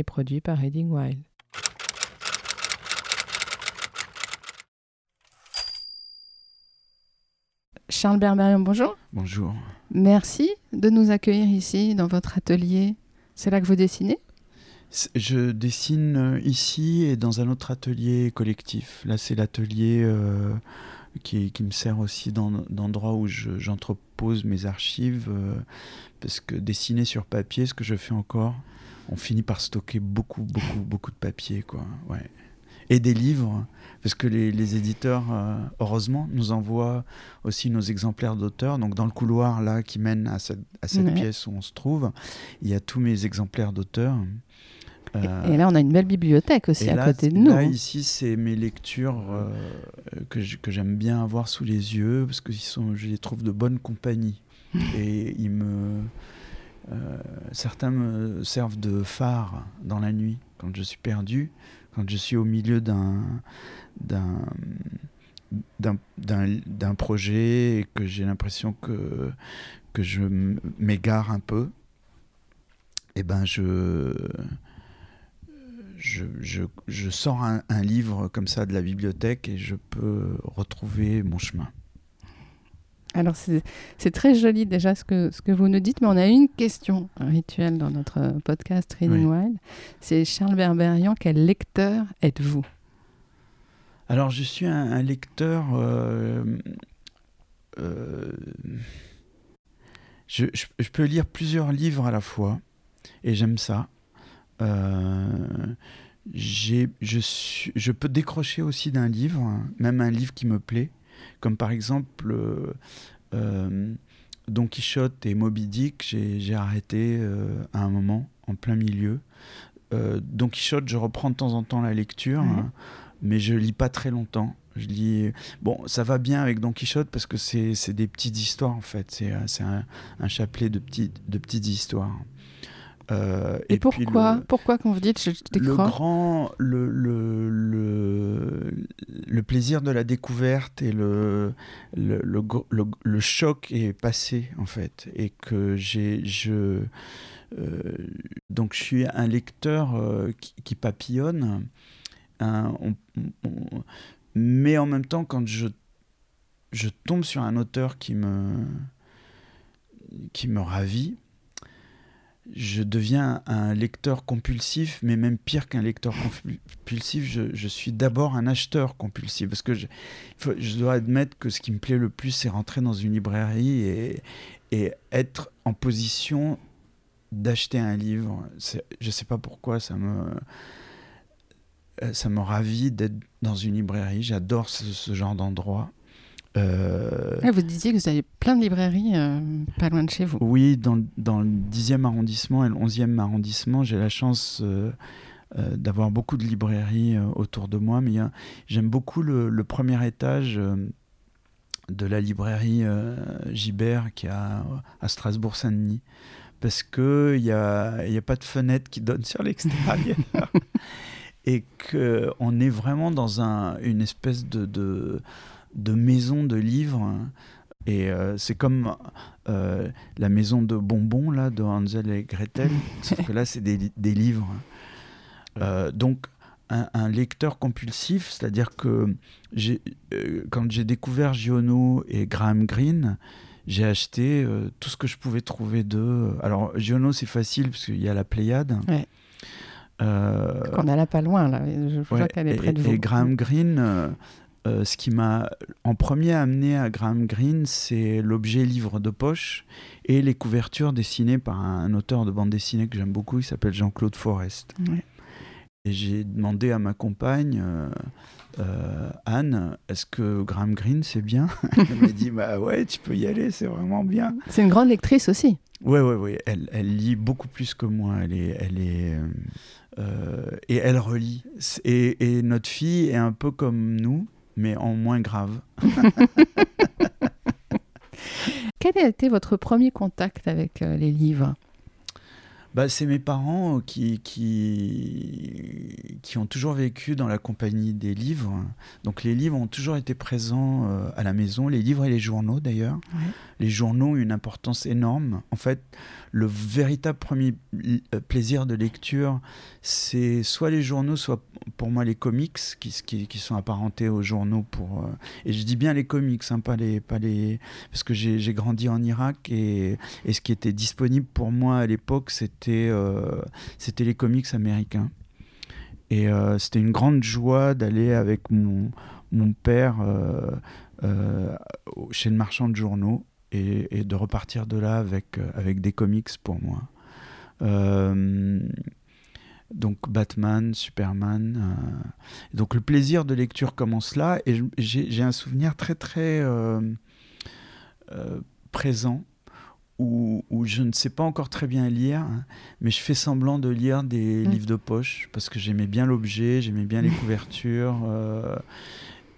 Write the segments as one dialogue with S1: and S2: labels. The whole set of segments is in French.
S1: et produit par Reading Wild. Charles Berberian, bonjour.
S2: Bonjour.
S1: Merci de nous accueillir ici dans votre atelier. C'est là que vous dessinez?
S2: Je dessine euh, ici et dans un autre atelier collectif. Là, c'est l'atelier euh, qui, qui me sert aussi d'en- d'endroit où je- j'entrepose mes archives. euh, parce que dessiner sur papier, ce que je fais encore, on finit par stocker beaucoup, beaucoup, beaucoup de papier. Quoi. Ouais. Et des livres, parce que les, les éditeurs, euh, heureusement, nous envoient aussi nos exemplaires d'auteurs. Donc, dans le couloir là qui mène à cette, à cette
S1: Ouais.
S2: pièce où on se trouve, il y a tous mes exemplaires d'auteurs. Euh,
S1: Et là, on a une belle bibliothèque aussi à
S2: là,
S1: côté de nous.
S2: Là,
S1: hein.
S2: ici, c'est mes lectures euh, que j'aime bien avoir sous les yeux parce que ils sont, je les trouve de bonne compagnie. et ils me. Euh, certains me servent de phare dans la nuit quand je suis perdu, quand je suis au milieu d'un. d'un projet et que j'ai l'impression que, je m'égare un peu, et ben je, sors un livre comme ça de la bibliothèque et je peux retrouver mon chemin.
S1: Alors, c'est très joli déjà ce que, ce que vous nous dites, mais on a une question rituelle dans notre podcast Reading Wild. C'est Charles Berberian, quel lecteur êtes-vous?
S2: Alors, je suis un, un lecteur. euh, euh, je, je- je peux lire plusieurs livres à la fois et j'aime ça. Euh, je, je peux décrocher aussi d'un livre, hein, même un livre qui me plaît, comme par exemple euh, euh, Don Quichotte et Moby Dick. J'ai arrêté euh, à un moment, en plein milieu. Don Quichotte, je reprends de temps en temps la lecture. Hein, mais je lis pas très longtemps. Je lis. Bon, ça va bien avec Don Quichotte parce que c'est des petites histoires en fait. C'est un, un chapelet de petites, de petites histoires. Euh,
S1: Et, pourquoi
S2: le-
S1: Pourquoi quand vous dites je
S2: le
S1: décroche
S2: grand, le, le, le, le plaisir de la découverte et le, le, le, le- le choc est passé en fait. Et que j'ai, je, euh, donc je suis un lecteur euh, qui, qui papillonne, on- on- mais en même temps quand je, je tombe sur un auteur qui me, qui me ravit, je deviens un lecteur compulsif, mais même pire qu'un lecteur compulsif, je, suis d'abord un acheteur compulsif. Parce que je, dois admettre que ce qui me plaît le plus, c'est rentrer dans une librairie et, être en position d'acheter un livre. Je ne sais pas pourquoi, ça me, euh, ça me ravit d'être dans une librairie. J'adore ce genre d'endroit. Euh,
S1: Ah, Vous disiez que vous avez plein de librairies euh, pas loin de chez vous.
S2: oui, dans, le- dans le 10e arrondissement et le 11e arrondissement, j'ai la chance euh, d'avoir beaucoup de librairies autour de moi. Mais il j'aime beaucoup le, le premier étage de la librairie Gibert qui est à, à Strasbourg-Saint-Denis. Parce qu'il n'y a, il y a pas de fenêtre qui donne sur l'extérieur. et qu'on est vraiment dans un, une espèce de, de, de maison de livres. Et euh, c'est comme euh, la maison de bonbons là, de Hansel et Gretel, sauf que là, c'est des, des livres. Euh, donc, un, un lecteur compulsif, c'est-à-dire que quand j'ai découvert Giono et Graham Greene, j'ai acheté tout ce que je pouvais trouver d'eux. Alors, Giono, c'est facile parce qu'il y a la Pléiade.
S1: Ouais. Qu'on a là pas loin, là. Je vois
S2: Ouais,
S1: qu'elle est
S2: et,
S1: près de
S2: et
S1: vous.
S2: Graham Greene, euh, ce qui m'a en premier amené à Graham Greene, c'est l'objet livre de poche et les couvertures dessinées par un, auteur de bande dessinée que j'aime beaucoup, il s'appelle Jean-Claude Forest.
S1: Ouais.
S2: Et j'ai demandé à ma compagne, euh, euh, Anne, est-ce que Graham Greene c'est bien? Elle m'a dit, bah ouais, tu peux y aller, c'est vraiment bien.
S1: C'est une grande lectrice aussi.
S2: Ouais, ouais, ouais. Elle, elle lit beaucoup plus que moi. Elle est, elle est, euh, et elle relit. Et, et, notre fille est un peu comme nous, mais en moins grave.
S1: Quel a été votre premier contact avec euh, les livres?
S2: Bah, c'est mes parents qui, qui, qui ont toujours vécu dans la compagnie des livres. Donc les livres ont toujours été présents euh, à la maison, les livres et les journaux d'ailleurs. Les journaux ont une importance énorme. En fait, le véritable premier euh, plaisir de lecture, c'est soit les journaux, soit pour moi les comics qui, qui, qui sont apparentés aux journaux. Pour, euh, et je dis bien les comics, hein, pas, les, pas les. Parce que j'ai grandi en Irak et, et, ce qui était disponible pour moi à l'époque, c'était euh, c'était les comics américains. Et c'était une grande joie d'aller avec mon, père chez le marchand de journaux et, de repartir de là avec, euh, avec des comics pour moi. Euh, donc Batman, Superman. Euh, donc le plaisir de lecture commence là et j'ai un souvenir très très présent où, où, je ne sais pas encore très bien lire, hein, mais je fais semblant de lire des mmh. livres de poche parce que j'aimais bien l'objet, j'aimais bien les couvertures.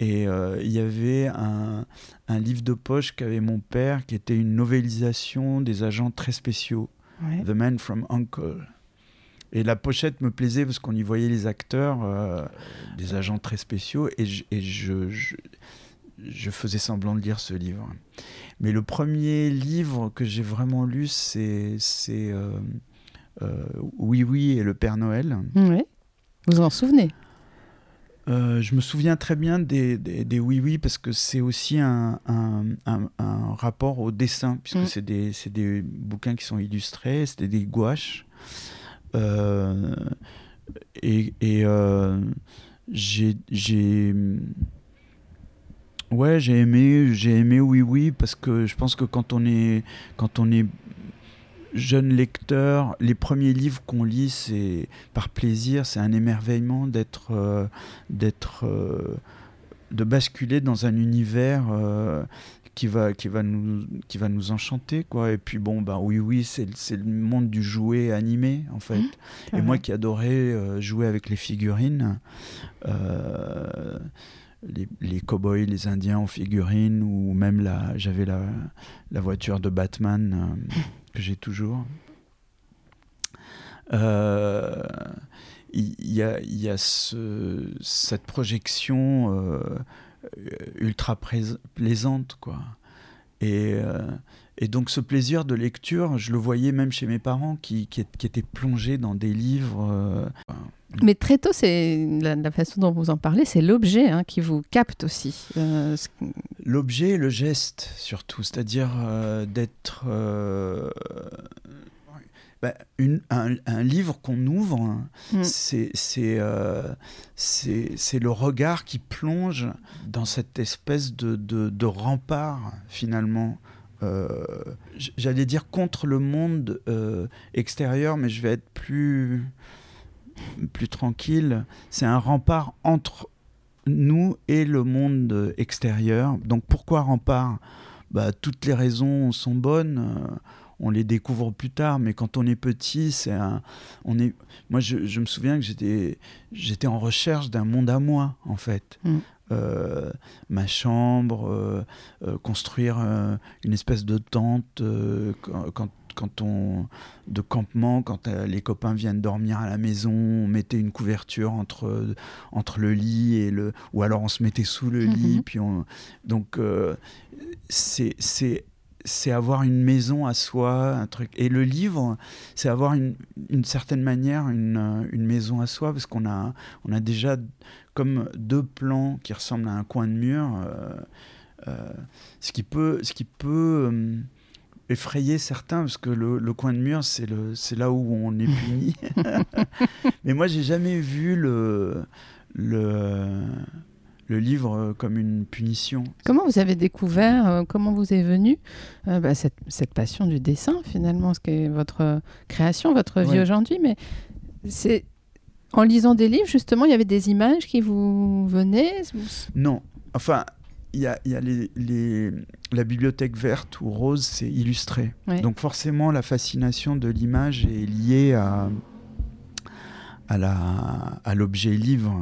S2: Et euh, il y avait un, un, livre de poche qu'avait mon père qui était une novélisation des agents très spéciaux, The Man from Uncle. Et la pochette me plaisait parce qu'on y voyait les acteurs, euh, des agents très spéciaux, et, je, et je, je, faisais semblant de lire ce livre. Mais le premier livre que j'ai vraiment lu, c'est euh, Oui Oui et le Père Noël.
S1: Oui. Vous en souvenez?
S2: Euh, je me souviens très bien des, des, Oui Oui parce que c'est aussi un, un, un, rapport au dessin, puisque mm. c'est des, des, bouquins qui sont illustrés, c'était des gouaches. Euh, et, et euh, j'ai. Ouais, j'ai aimé, j'ai aimé Oui Oui parce que je pense que quand on est, quand on est jeune lecteur, les premiers livres qu'on lit, c'est par plaisir, c'est un émerveillement d'être, euh, d'être, euh, de basculer dans un univers euh, qui va, qui va nous, qui va nous enchanter, quoi. Et puis bon, bah oui, oui, c'est, le monde du jouet animé, en fait. Mmh, Et moi qui adorais jouer avec les figurines. Les, les cow-boys, les indiens en figurines, ou même la, j'avais la, voiture de Batman que j'ai toujours. Euh, il y, a, cette projection euh, ultra plaisante, quoi. Et, euh, et, donc ce plaisir de lecture, je le voyais même chez mes parents qui, qui, qui étaient plongés dans des livres.
S1: Mais très tôt, c'est la, façon dont vous en parlez, c'est l'objet hein, qui vous capte aussi. Euh,
S2: l'objet et le geste, surtout, c'est-à-dire euh, d'être. Euh, bah, un, livre qu'on ouvre, hein, mm. c'est c'est le regard qui plonge dans cette espèce de, de, de rempart, finalement. J'allais dire contre le monde extérieur, mais je vais être plus plus tranquille. C'est un rempart entre nous et le monde extérieur. Donc pourquoi rempart? Bah, Toutes les raisons sont bonnes. Euh, on les découvre plus tard, mais quand on est petit, c'est un, on est. Moi, je, me souviens que j'étais, j'étais en recherche d'un monde à moi, en fait. Mm. Euh, ma chambre, euh, construire une espèce de tente quand, quand on de campement, quand euh, les copains viennent dormir à la maison, on mettait une couverture entre entre le lit et le, ou alors on se mettait sous le lit, mhm. puis on donc euh, c'est c'est avoir une maison à soi, un truc. Et le livre, c'est avoir une, une, certaine manière une, une, maison à soi, parce qu'on a, on a déjà comme deux plans qui ressemblent à un coin de mur, euh, ce qui peut, ce qui peut effrayer certains parce que le, coin de mur c'est le c'est là où on est puni mais moi j'ai jamais vu le le le livre comme une punition.
S1: Comment vous avez découvert, euh, comment vous est venue euh, bah, cette, cette, passion du dessin finalement, ce qui est votre création, votre vie aujourd'hui, mais c'est en lisant des livres justement, il y avait des images qui vous venaient
S2: Non, enfin il y a, y a les, les, la bibliothèque verte ou rose, c'est illustré.
S1: Ouais.
S2: Donc forcément, la fascination de l'image est liée à l'objet livre.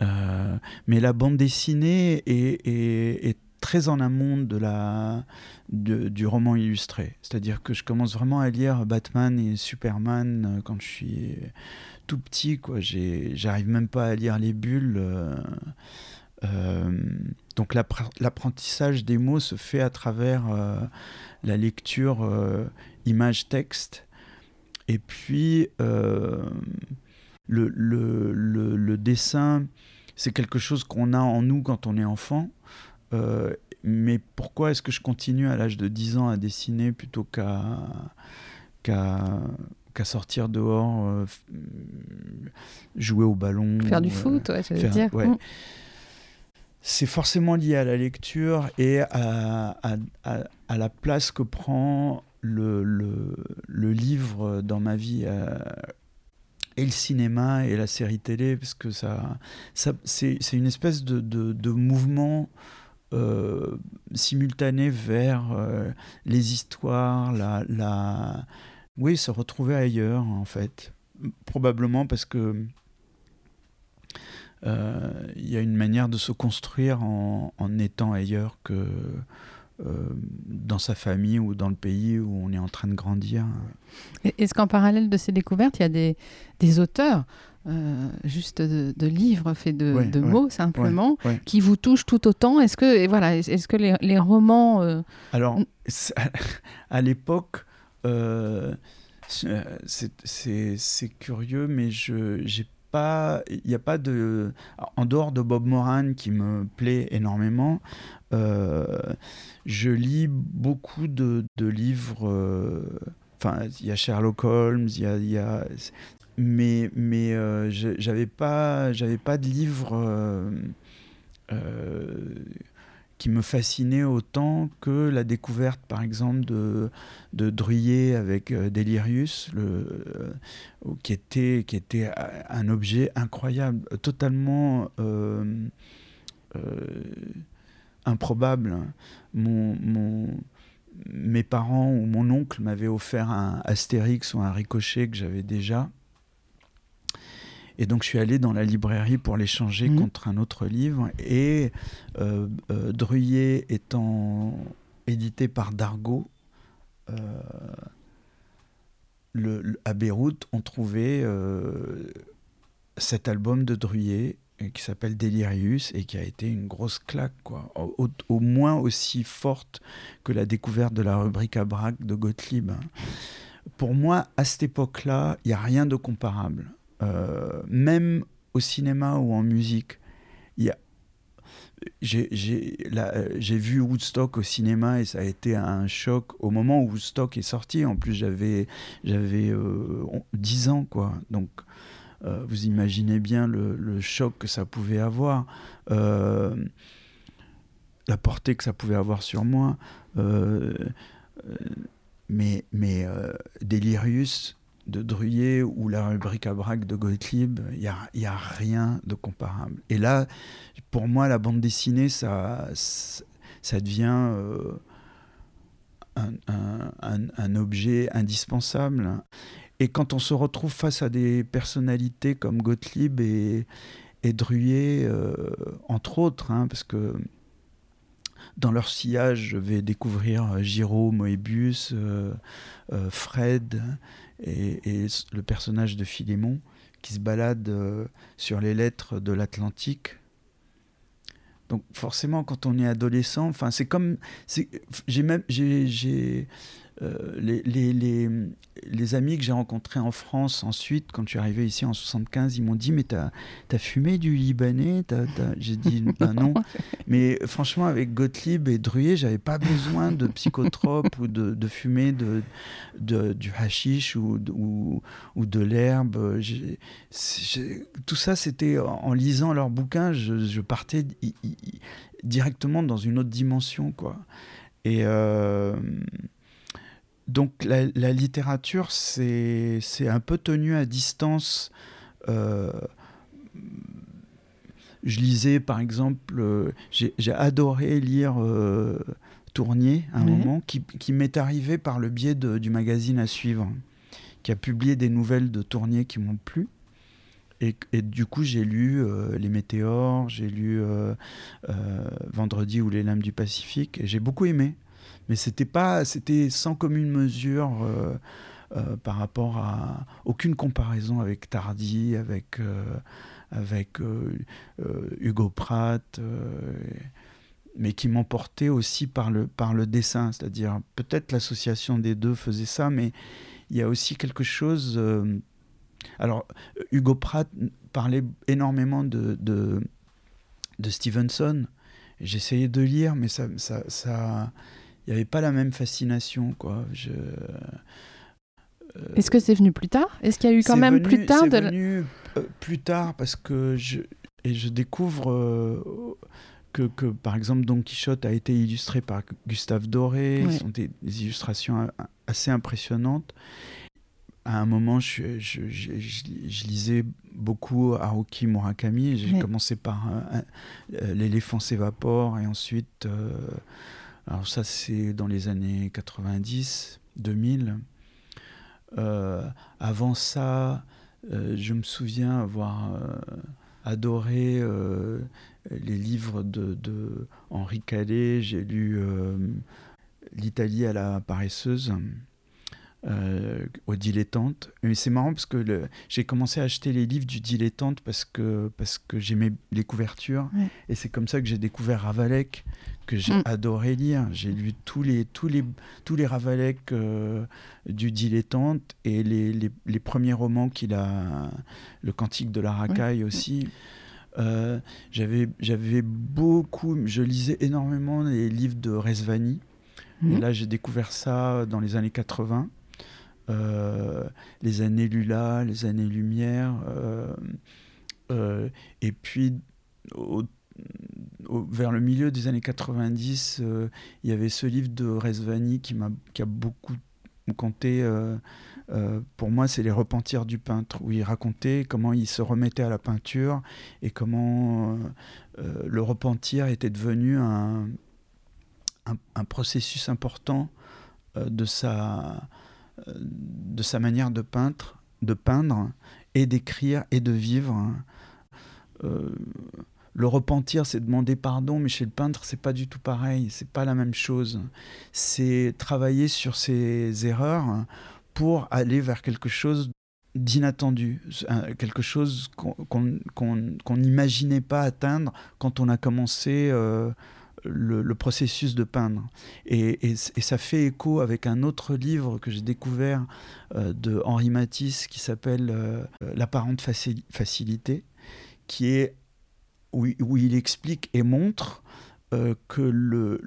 S2: Euh, mais la bande dessinée est, très en amont de la, du roman illustré. C'est-à-dire que je commence vraiment à lire Batman et Superman euh, quand je suis tout petit. J'arrive même pas à lire les bulles. euh, donc l'appre- l'apprentissage des mots se fait à travers la lecture image-texte. Et puis le, le, le, le dessin, c'est quelque chose qu'on a en nous quand on est enfant. Euh, mais pourquoi est-ce que je continue à l'âge de 10 ans à dessiner plutôt qu'à sortir dehors, euh, jouer au ballon
S1: Faire du
S2: euh,
S1: foot, ouais, j'allais
S2: faire-
S1: dire.
S2: ouais.
S1: Mm.
S2: c'est forcément lié à la lecture et à, à- à- à la place que prend le, le- le livre dans ma vie. euh, et le cinéma et la série télé, parce que ça, ça, c'est, une espèce de, de- mouvement euh, simultané vers euh, les histoires, la, la... Oui, se retrouver ailleurs, en fait. Probablement parce que euh, il y a une manière de se construire en, en étant ailleurs que dans sa famille ou dans le pays où on est en train de grandir.
S1: Est-ce qu'en parallèle de ces découvertes, il y a des, des auteurs, euh, juste de, de livres faits de,
S2: Ouais,
S1: de
S2: ouais,
S1: mots simplement,
S2: ouais.
S1: qui vous touchent tout autant? Est-ce que, et voilà, est- est-ce que les, les romans... euh,
S2: Alors, à l'époque, euh, c'est curieux, mais je j'ai pas, il a pas de, en dehors de Bob Moran qui me plaît énormément. euh, je lis beaucoup de, livres. euh, Enfin, il y a Sherlock Holmes, il y a, mais mais euh, j'avais pas j'avais pas de livre. Qui me fascinait autant que la découverte, par exemple, de, de Druyer avec euh, Delirius, le, euh, qui, était, qui était un objet incroyable, totalement euh, improbable. Mon- mes parents ou mon oncle m'avaient offert un Astérix ou un Ricochet que j'avais déjà. Et donc je suis allé dans la librairie pour l'échanger
S1: Mhm.
S2: contre un autre livre. Et euh, euh, Druyer étant édité par Dargaud, euh, le, le- à Beyrouth, on trouvait euh, cet album de Druyer qui s'appelle Delirius et qui a été une grosse claque, quoi. Au, au- moins aussi forte que la découverte de la rubrique à braque de Gottlieb. Pour moi, à cette époque-là, il n'y a rien de comparable. Euh, même au cinéma ou en musique, il y a euh, j'ai vu Woodstock au cinéma et ça a été un choc au moment où Woodstock est sorti. En plus, j'avais j'avais euh, on- 10 ans, quoi. Donc, euh, vous imaginez bien le, le choc que ça pouvait avoir, la portée que ça pouvait avoir sur moi. Mais mais Delirius de Druyer ou la rubrique à braque de Gottlieb, il n'y a, y a rien de comparable. Et là, pour moi, la bande dessinée, ça, ça devient euh, un, objet indispensable. Et quand on se retrouve face à des personnalités comme Gottlieb et, et Druyer, euh, entre autres, hein, parce que dans leur sillage, je vais découvrir Giraud, Moebius, euh, Fred et, le personnage de Philémon qui se balade euh, sur les lettres de l'Atlantique. Donc forcément, quand on est adolescent, enfin c'est comme, j'ai même, les, les, les, les amis que j'ai rencontrés en France ensuite, quand je suis arrivé ici en 75, ils m'ont dit mais t'as as fumé du libanais? J'ai dit ben non. Mais franchement, avec Gottlieb et Druyer, j'avais pas besoin de psychotropes ou de, de fumer de, de- du hashish ou, de- ou, ou de l'herbe. Tout ça, c'était en, lisant leurs bouquins, je, je partais i- i- i- directement dans une autre dimension, quoi. Et euh, donc la, la littérature, c'est un peu tenu à distance. euh, je lisais, par exemple, euh, j'ai adoré lire euh, Tournier à un
S1: Ouais.
S2: moment, qui, qui m'est arrivé par le biais de- du magazine À Suivre, qui a publié des nouvelles de Tournier qui m'ont plu. Et, et du coup, j'ai lu euh, Les Météores, j'ai lu Vendredi ou Les Lames du Pacifique, et j'ai beaucoup aimé. Mais c'était pas, c'était sans commune mesure euh, euh, par rapport à aucune comparaison avec Tardy, avec euh, avec Hugo Pratt, mais qui m'emportait aussi par le par le dessin, c'est-à-dire peut-être l'association des deux faisait ça, mais il y a aussi quelque chose. alors Hugo Pratt parlait énormément de de, de Stevenson. J'essayais de lire, mais ça il n'y avait pas la même fascination quoi. Je,
S1: Est-ce que c'est venu plus tard? Est-ce qu'il y a eu quand même
S2: venu-
S1: plus tard de
S2: venu euh, plus tard parce que je et je découvre euh, que, que, par exemple Don Quichotte a été illustré par Gustave Doré.
S1: Ouais.
S2: Ce sont des, des illustrations a- assez impressionnantes. À un moment, je, je- je- je- je lisais beaucoup Haruki Murakami. J'ai
S1: Ouais.
S2: commencé par euh, L'éléphant s'évapore et ensuite, euh, alors ça c'est dans les années 90, 2000. Euh, avant ça, euh, je me souviens avoir euh, adoré les livres de, de Henri Calais. J'ai lu L'Italie à la paresseuse. Euh, au dilettante. Mais c'est marrant parce que j'ai commencé à acheter les livres du dilettante parce que, parce que j'aimais les couvertures.
S1: Ouais.
S2: Et c'est comme ça que j'ai découvert Ravalek, que j'ai
S1: Mm.
S2: adoré lire. J'ai lu tous les, tous les, tous les Ravalek euh, du dilettante et les, les, les premiers romans qu'il a, le Cantique de la racaille aussi. Euh, j'avais, j'avais beaucoup, je lisais énormément les livres de Resvani. Et là, j'ai découvert ça dans les années 80. Euh, les années Lula, les années Lumière. euh, euh, et puis, vers le milieu des années 90, euh, il y avait ce livre de Resvani qui, m'a, qui a beaucoup compté. pour moi, c'est Les Repentirs du peintre, où il racontait comment il se remettait à la peinture et comment le repentir était devenu un, processus important de, sa, de sa manière de peindre, de peindre et d'écrire et de vivre. Euh, le repentir, c'est demander pardon, mais chez le peintre, c'est pas du tout pareil, c'est pas la même chose. C'est travailler sur ses erreurs pour aller vers quelque chose d'inattendu, quelque chose qu'on n'imaginait pas atteindre quand on a commencé euh, le, processus de peindre. Et, ça fait écho avec un autre livre que j'ai découvert euh, de Henri Matisse qui s'appelle euh, L'apparente facili- facilité, qui est où, il- explique et montre euh, que le,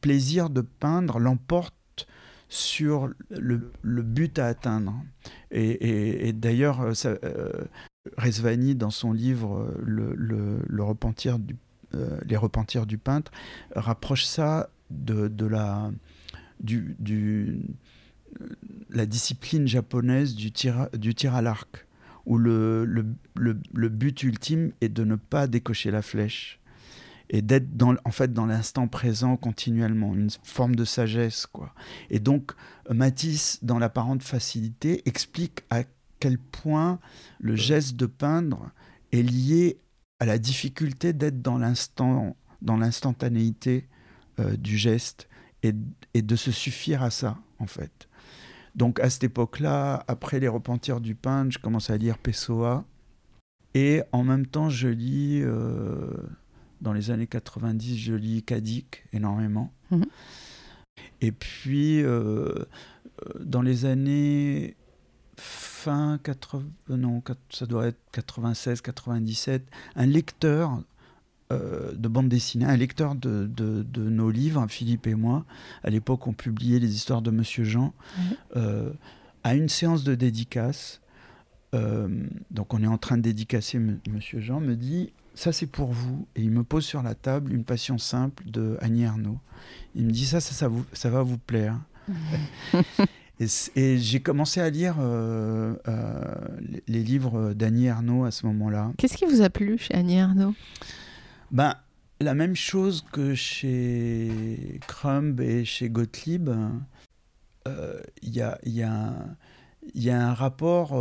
S2: plaisir de peindre l'emporte sur le, but à atteindre. Et, et- d'ailleurs, Resvani, dans son livre le, repentir du, Les repentirs du peintre, rapproche ça de, la, euh, discipline japonaise du tir, à l'arc, où le but ultime est de ne pas décocher la flèche et d'être dans, en fait dans l'instant présent continuellement, une forme de sagesse. quoi. Et donc, Matisse, dans l'apparente facilité, explique à quel point le geste de peindre est lié à la difficulté d'être dans l'instant, dans l'instantanéité euh, du geste et, et de se suffire à ça, en fait. Donc à cette époque-là, après les repentirs du peintre, je commence à lire Pessoa. Et en même temps, je lis, euh, dans les années 90, je lis Kadik énormément.
S1: Mhm.
S2: Et puis, euh, dans les années fin 80, non, quat- ça doit être 96, 97, un lecteur euh, de bande dessinée, un lecteur de, de- de nos livres, Philippe et moi, à l'époque on publiait les histoires de Monsieur Jean,
S1: Mhm.
S2: euh, à une séance de dédicace, euh, donc on est en train de dédicacer M- Monsieur Jean, me dit ça c'est pour vous et il me pose sur la table une passion simple de Annie Ernaux. Il me dit ça ça, ça, vous, ça va vous plaire. Et, j'ai commencé à lire euh, euh, les- livres d'Annie Ernaux à ce moment-là.
S1: Qu'est-ce qui vous a plu chez Annie Ernaux
S2: Ben, la même chose que chez Crumb et chez Gottlieb, euh, il y, a, y, a y a un rapport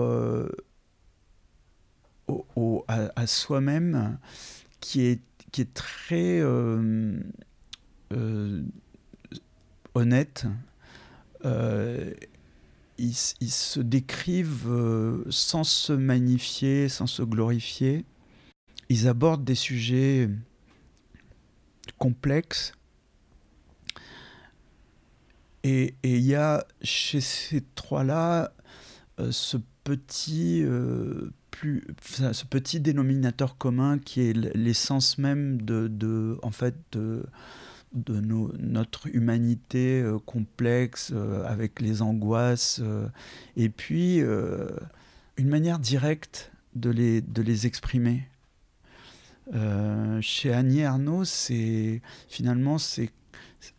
S2: au- au- à, à soi-même qui est, qui est très honnête. Euh, ils, se décrivent euh, sans se magnifier, sans se glorifier. Ils abordent des sujets complexes. Et il y a chez ces trois-là euh, ce petit euh, ce petit dénominateur commun qui est l'essence même de en fait de de nos- notre humanité euh, complexe euh, avec les angoisses euh, et puis une manière directe de les de les exprimer chez Annie Ernaux c'est finalement c'est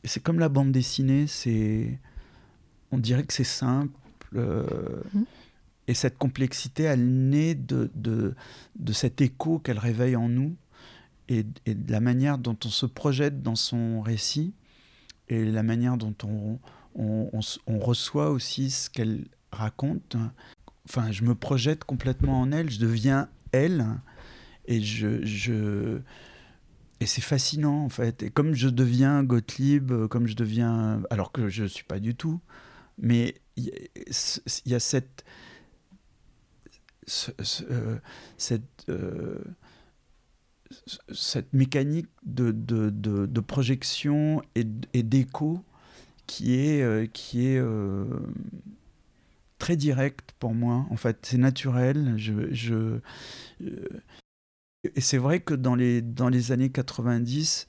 S2: c'est comme la bande dessinée c'est on dirait que c'est simple
S1: Mhm.
S2: et cette complexité elle naît de, de, de cet écho qu'elle réveille en nous et, la manière dont on se projette dans son récit et la manière dont on, on, reçoit aussi ce qu'elle raconte. Enfin, je me projette complètement en elle, je deviens elle et je... je et c'est fascinant en fait. Et comme je deviens Gottlieb, euh, comme je deviens... Alors que je ne suis pas du tout, mais il y, a- cette... ce- ce- euh, cette... euh, cette mécanique de, de, de, de projection et, et d'écho qui est, euh, qui est euh, très directe pour moi. En fait, c'est naturel. Je, je, euh, et c'est vrai que dans les, dans les années 90,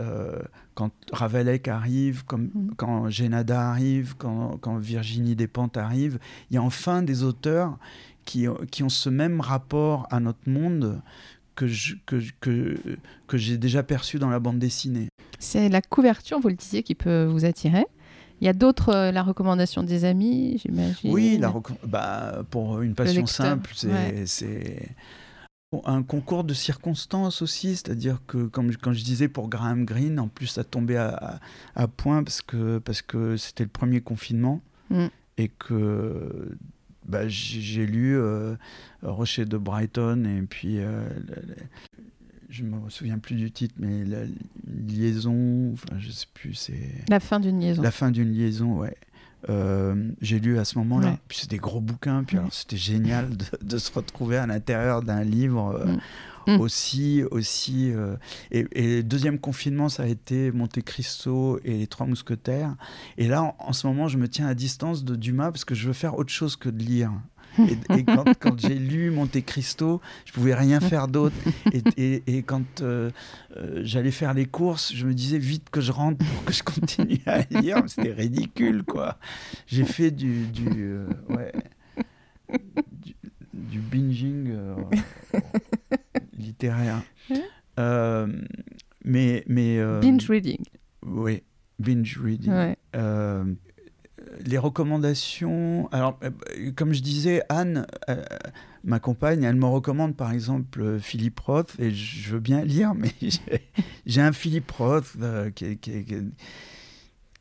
S2: euh, quand Ravelec arrive, comme,
S1: Mhm.
S2: quand Génada arrive, quand, quand Virginie Despentes arrive, il y a enfin des auteurs qui, qui ont ce même rapport à notre monde que, je- que, que, que j'ai déjà perçu dans la bande dessinée.
S1: C'est la couverture, vous le disiez, qui peut vous attirer. Il y a d'autres, euh, la recommandation des amis, j'imagine.
S2: Oui, la bah, pour une passion simple, c'est
S1: ouais.
S2: c'est un concours de circonstances aussi, c'est-à-dire que comme je- quand je disais pour Graham Greene, en plus ça tombait à, à- à point parce que parce que c'était le premier confinement
S1: Mm.
S2: et que bah, j'ai lu euh, Rocher de Brighton et puis euh, je me souviens plus du titre, mais la liaison, enfin je sais plus, c'est
S1: La fin d'une liaison.
S2: la fin d'une liaison, ouais. Euh, j'ai lu à ce moment-là.
S1: Ouais.
S2: Puis c'est des gros bouquins. Puis
S1: Ouais.
S2: alors c'était génial de, de se retrouver à l'intérieur d'un livre euh,
S1: Mm. Mm.
S2: aussi, aussi. euh, et, et le deuxième confinement, ça a été Monte Cristo et les Trois Mousquetaires. Et là, en, en ce moment, je me tiens à distance de Dumas parce que je veux faire autre chose que de lire. Et, et quand, quand j'ai lu Monte Cristo, je pouvais rien faire d'autre. Et, et- et quand euh, euh, j'allais faire les courses, je me disais vite que je rentre pour que je continue à lire. C'était ridicule, quoi. J'ai fait du, du, euh, ouais, du, du binging littéraire. Euh, mais, mais euh,
S1: Binge reading.
S2: oui, binge reading.
S1: Ouais.
S2: Euh, les recommandations. Alors, comme je disais, Anne, ma compagne, elle me recommande par exemple Philippe Roth, et je veux bien lire, mais j'ai- un Philippe Roth qui, qui- qui-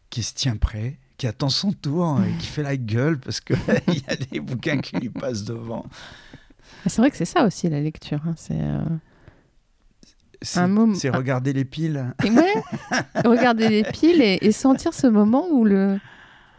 S2: qui se tient prêt, qui attend son tour et qui fait la gueule parce qu'il y a des bouquins qui lui passent devant.
S1: Ah, C'est vrai que c'est ça aussi la lecture. hein, C'est euh,
S2: C'est c'est regarder les piles.
S1: et ouais, regarder les piles et, et sentir ce moment où le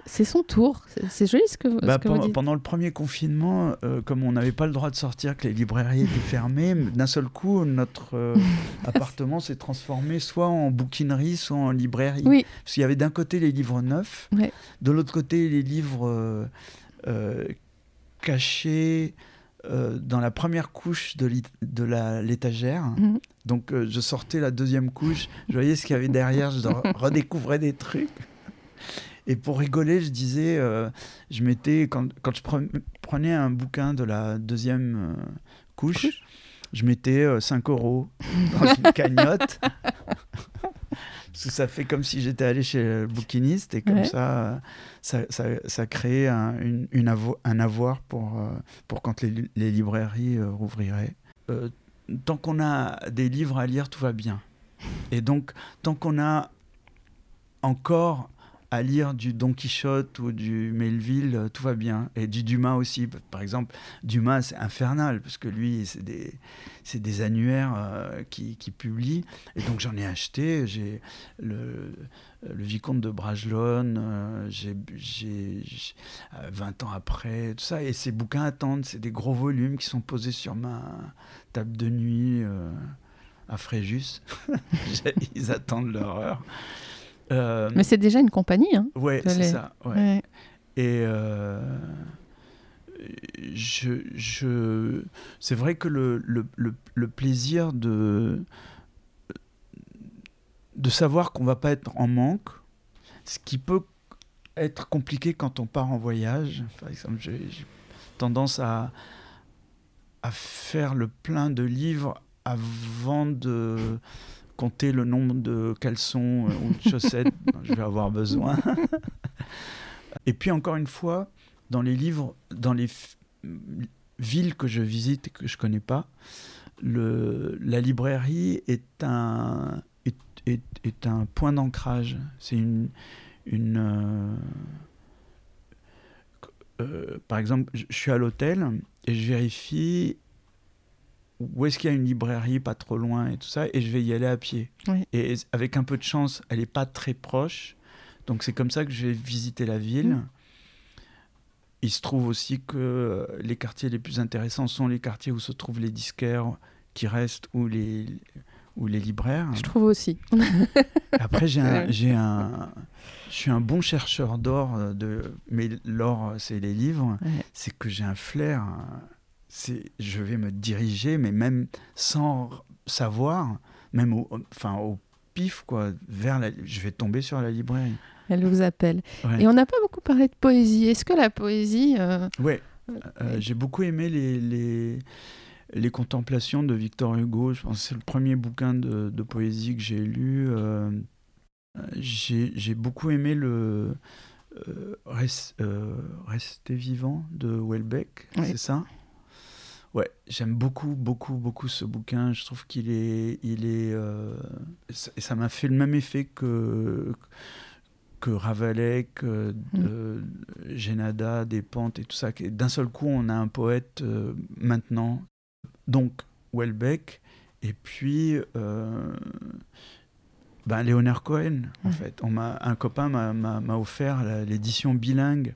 S1: c'est son tour. C'est- joli ce que,
S2: Bah,
S1: que vous
S2: pendant,
S1: dites.
S2: pendant le premier confinement, euh, comme on n'avait pas le droit de sortir, que les librairies étaient fermées, d'un seul coup, notre euh, appartement s'est transformé soit en bouquinerie, soit en librairie.
S1: Oui,
S2: Parce qu'il y avait d'un côté les livres neufs,
S1: Ouais.
S2: de l'autre côté les livres euh, cachés euh, dans la première couche de l'étagère.
S1: Mhm.
S2: Donc euh, je sortais la deuxième couche, je voyais ce qu'il y avait derrière, je re- redécouvrais des trucs. Et pour rigoler, je disais, euh, je mettais, quand, quand je pre- prenais un bouquin de la deuxième euh, couche, je mettais euh, 5 euros dans une cagnotte. ça fait comme si j'étais allé chez le bouquiniste et comme ça, ça, ça, ça crée un, une, un avoir pour, euh, pour quand les, les librairies euh, rouvriraient. Euh, tant qu'on a des livres à lire, tout va bien. Et donc, tant qu'on a encore à lire du Don Quichotte ou du Melville, euh, tout va bien. Et du Dumas aussi. Par exemple, Dumas, c'est infernal, parce que lui, c'est des, annuaires euh, qui, qui. Et donc, j'en ai acheté. J'ai le, Vicomte de Bragelonne, euh, j'ai, j'ai, 20 ans après, tout ça. Et ces bouquins attendent. C'est des gros volumes qui sont posés sur ma table de nuit à Fréjus. Ils attendent leur heure.
S1: Euh, Mais c'est déjà une compagnie. Hein,
S2: ouais, c'est ça. Ouais. Et euh, je, je... c'est vrai que le, le, le, plaisir de, de savoir qu'on va pas être en manque, ce qui peut être compliqué quand on part en voyage. Par exemple, j'ai tendance à, à faire le plein de livres avant de compter le nombre de caleçons euh, ou de chaussettes dont je vais avoir besoin. Et puis encore une fois, dans les livres, dans les villes que je visite et que je connais pas, le, la librairie est un, est, est, est un point d'ancrage. C'est une, une euh, euh, par exemple, je suis à l'hôtel et je vérifie où est-ce qu'il y a une librairie pas trop loin et tout ça, et je vais y aller à pied. Et avec un peu de chance, elle n'est pas très proche. Donc c'est comme ça que je vais visiter la ville. Mm. Il se trouve aussi que euh, les quartiers les plus intéressants sont les quartiers où se trouvent les disquaires qui restent ou les, ou les libraires.
S1: Je trouve aussi.
S2: Après, j'ai un, je suis un bon chercheur d'or, euh, de, mais l'or, c'est les livres. C'est que j'ai un flair, je vais me diriger, mais même sans savoir, même au, enfin, au pif, quoi, vers la, je vais tomber sur la librairie.
S1: Elle vous appelle. Et on n'a pas beaucoup parlé de poésie. Est-ce que la poésie...
S2: Euh... Oui, euh, j'ai beaucoup aimé les, les, les, contemplations de Victor Hugo. Je pense que c'est le premier bouquin de, de poésie que j'ai lu. Euh, j'ai beaucoup aimé le... Euh, Rester vivant de Welbeck, c'est ça? Ouais, j'aime beaucoup, beaucoup, beaucoup ce bouquin. Je trouve qu'il est, il est, euh, ça m'a fait le même effet que que Rabelais, que mm. Despentes et tout ça. D'un seul coup, on a un poète euh, maintenant. Donc Welbeck, et puis euh, ben, Léonard Cohen, en mm. fait. On un copain m'a offert l'édition bilingue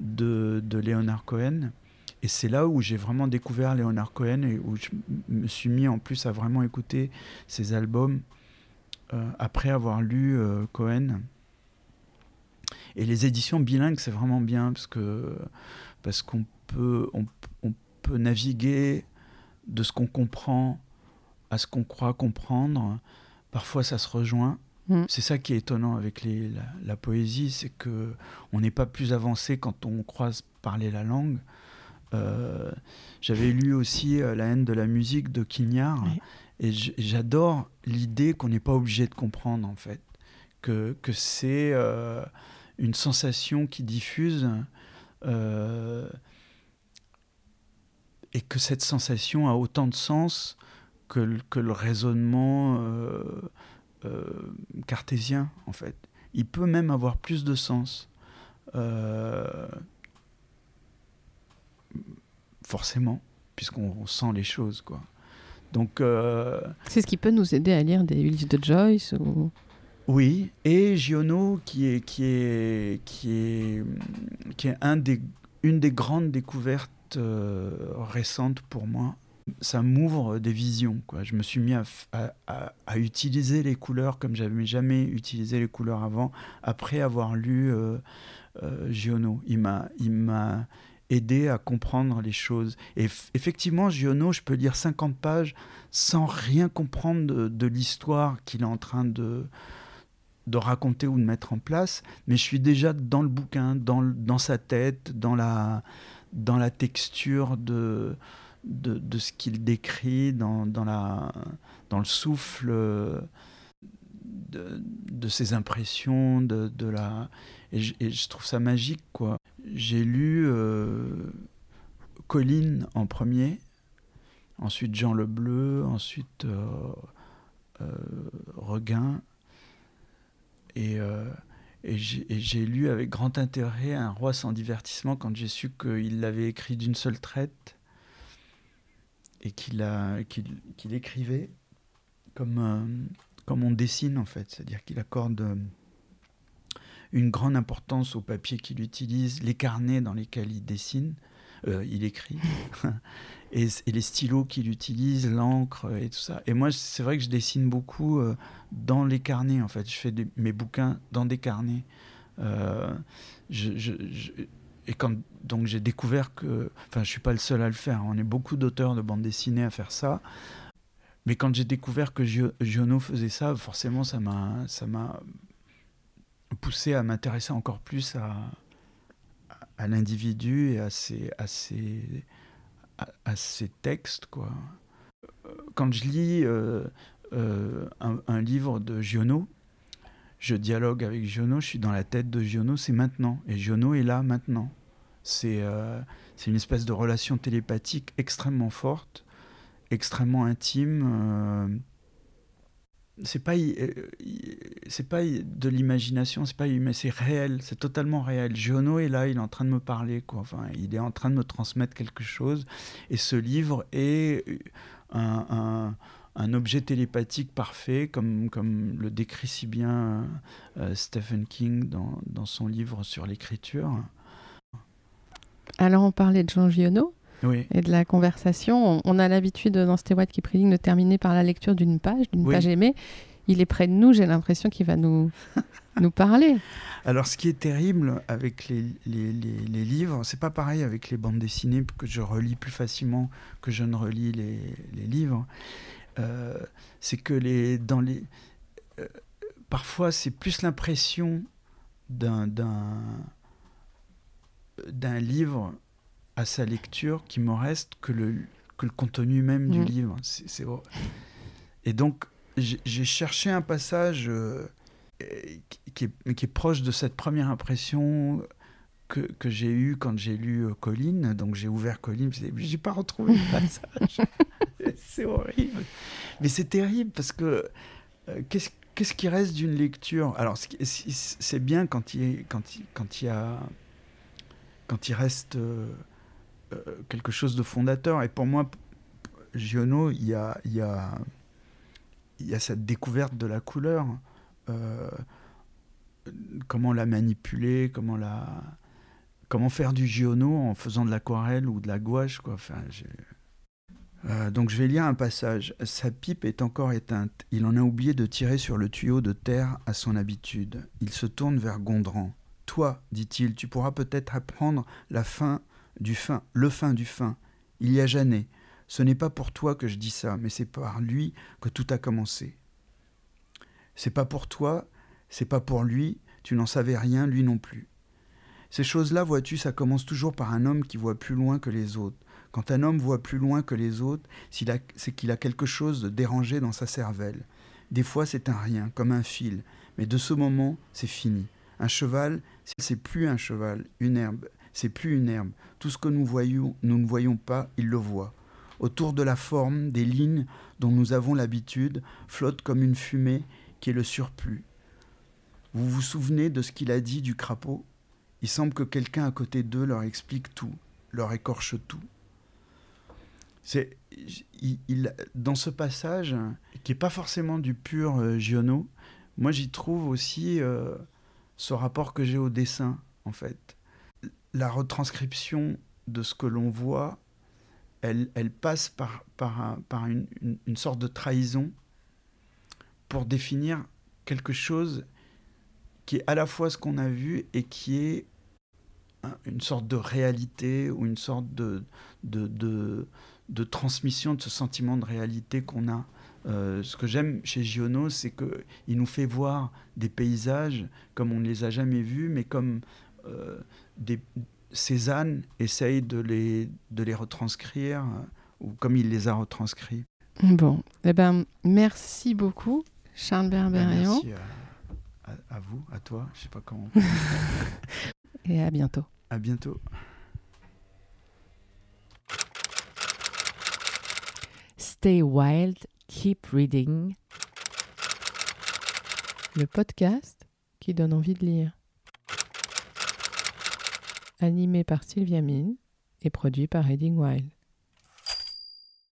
S2: de, de Léonard Cohen. Et c'est là où j'ai vraiment découvert Leonard Cohen et où je me suis mis en plus à vraiment écouter ses albums euh, après avoir lu euh, Cohen. Et les éditions bilingues, c'est vraiment bien parce que parce qu'on peut on, on, peut naviguer de ce qu'on comprend à ce qu'on croit comprendre. Parfois, ça se rejoint. Mm. C'est ça qui est étonnant avec les, la, la, poésie, c'est que on n'est pas plus avancé quand on croise parler la langue. Euh, j'avais lu aussi euh, La haine de la musique de Quignard. Et j'adore l'idée qu'on n'est pas obligé de comprendre, en fait. Que, que c'est euh, une sensation qui diffuse. et que cette sensation a autant de sens que, que le raisonnement cartésien, en fait. Il peut même avoir plus de sens. Euh, forcément, puisqu'on sent les choses, quoi. Donc, euh,
S1: c'est ce qui peut nous aider à lire des livres de Joyce ou...
S2: Oui, et Giono, qui est, qui est, qui est, qui est un des, une des grandes découvertes euh, récentes pour moi. Ça m'ouvre des visions. Quoi. Je me suis mis à, à, à, utiliser les couleurs comme j'avais jamais utilisé les couleurs avant, après avoir lu euh, euh Giono. Il m'a, il m'a, aider à comprendre les choses. Et effectivement, Giono, je peux lire 50 pages sans rien comprendre de, l'histoire qu'il est en train de, de raconter ou de mettre en place, mais je suis déjà dans le bouquin, dans, dans sa tête, dans la, dans la texture de, de, de ce qu'il décrit, dans, dans, la, dans le souffle de, de ses impressions, de, de la... Et je, trouve ça magique, quoi. J'ai lu euh, Colline en premier, ensuite Jean Le Bleu, ensuite euh, euh, Regain, et, euh, et j'ai lu avec grand intérêt Un roi sans divertissement quand j'ai su qu'il l'avait écrit d'une seule traite et qu'il écrivait comme, comme on dessine en fait, c'est-à-dire qu'il accorde euh, une grande importance au papier qu'il utilise, les carnets dans lesquels il dessine, euh, il écrit, et, les stylos qu'il utilise, l'encre et tout ça. Et moi, c'est vrai que je dessine beaucoup euh, dans les carnets en fait. Je fais mes bouquins dans des carnets. Je- et quand donc j'ai découvert que, enfin, je suis pas le seul à le faire. On est beaucoup d'auteurs de bande dessinée à faire ça. Mais quand j'ai découvert que Gio- Giono faisait ça, forcément, ça m'a, ça m'a poussé à m'intéresser encore plus à, l'individu et à ses, à ses, à, à textes, quoi. Quand je lis euh, euh, un, livre de Giono, je dialogue avec Giono, je suis dans la tête de Giono, c'est maintenant. Et Giono est là maintenant. C'est euh, une espèce de relation télépathique extrêmement forte, extrêmement intime. euh, c'est pas euh, pas de l'imagination, c'est pas mais c'est réel, c'est totalement réel. Giono est là, il est en train de me parler quoi. Enfin, il est en train de me transmettre quelque chose et ce livre est un objet télépathique parfait, comme, comme le décrit si bien euh, Stephen King dans, dans son livre sur l'écriture.
S1: Alors, on parlait de Jean Giono
S2: Oui,
S1: et de la conversation. On, a l'habitude dans Stewart qui prédigne de terminer par la lecture d'une page, d'une
S2: Oui.
S1: page aimée. Il est près de nous, j'ai l'impression qu'il va nous, nous parler.
S2: Alors, ce qui est terrible avec les, les, les, les livres, c'est pas pareil avec les bandes dessinées que je relis plus facilement que je ne relis les, les livres. Euh, c'est que les, dans les, euh, parfois, c'est plus l'impression d'un, d'un, d'un livre à sa lecture qui me reste que le, que le contenu même du
S1: Mm.
S2: livre. C'est, c'est... Et donc, j'ai, j'ai cherché un passage. euh, qui- est, qui est proche de cette première impression que, que j'ai eue quand j'ai lu euh, Colline. Donc j'ai ouvert Colline, je j'ai pas retrouvé le passage. c'est horrible. Mais c'est terrible parce que euh, qu'est-ce qu'est-ce qui reste d'une lecture? Alors c'est bien quand il, quand il, quand il y a quand il reste euh, quelque chose de fondateur. Et pour moi, Giono, il y a, y a, y a cette découverte de la couleur. euh, comment la manipuler, comment la comment faire du Giono en faisant de l'aquarelle ou de la gouache quoi. Enfin, Euh, donc je vais lire un passage. Sa pipe est encore éteinte. Il en a oublié de tirer sur le tuyau de terre à son habitude. Il se tourne vers Gondran. Toi, dit-il, tu pourras peut-être apprendre la fin du fin, le fin du fin. Il y a Jeannet. Ce n'est pas pour toi que je dis ça, mais c'est par lui que tout a commencé. C'est pas pour toi, c'est pas pour lui, tu n'en savais rien, lui non plus. Ces choses-là, vois-tu, ça commence toujours par un homme qui voit plus loin que les autres. Quand un homme voit plus loin que les autres, c'est qu'il a quelque chose de dérangé dans sa cervelle. Des fois, c'est un rien, comme un fil, mais de ce moment, c'est fini. Un cheval, c'est plus un cheval, une herbe, c'est plus une herbe. Tout ce que nous voyons, nous ne voyons pas, il le voit. Autour de la forme, des lignes dont nous avons l'habitude flottent comme une fumée qui est le surplus. Vous vous souvenez de ce qu'il a dit du crapaud? Il semble que quelqu'un à côté d'eux leur explique tout, leur écorche tout. C'est, il, dans ce passage, qui n'est pas forcément du pur euh, Giono, moi j'y trouve aussi euh, ce rapport que j'ai au dessin, en fait. La retranscription de ce que l'on voit, elle, passe par, par, un- par une, sorte de trahison pour définir quelque chose qui est à la fois ce qu'on a vu et qui est un- une sorte de réalité ou une sorte de, transmission de ce sentiment de réalité qu'on a. Euh, ce que j'aime chez Giono, c'est qu'il nous fait voir des paysages comme on ne les a jamais vus, mais comme des, Cézanne essaye de les, de les retranscrire, euh, ou comme il les a retranscrits.
S1: Bon, eh ben, merci beaucoup, Charles Berberian.
S2: merci à, à- à vous, à toi. Je sais pas comment.
S1: Et à bientôt.
S2: à bientôt.
S3: Stay wild, keep reading.
S1: Le podcast qui donne envie de lire. Animé par Sylvia Mine et produit par Reading Wild.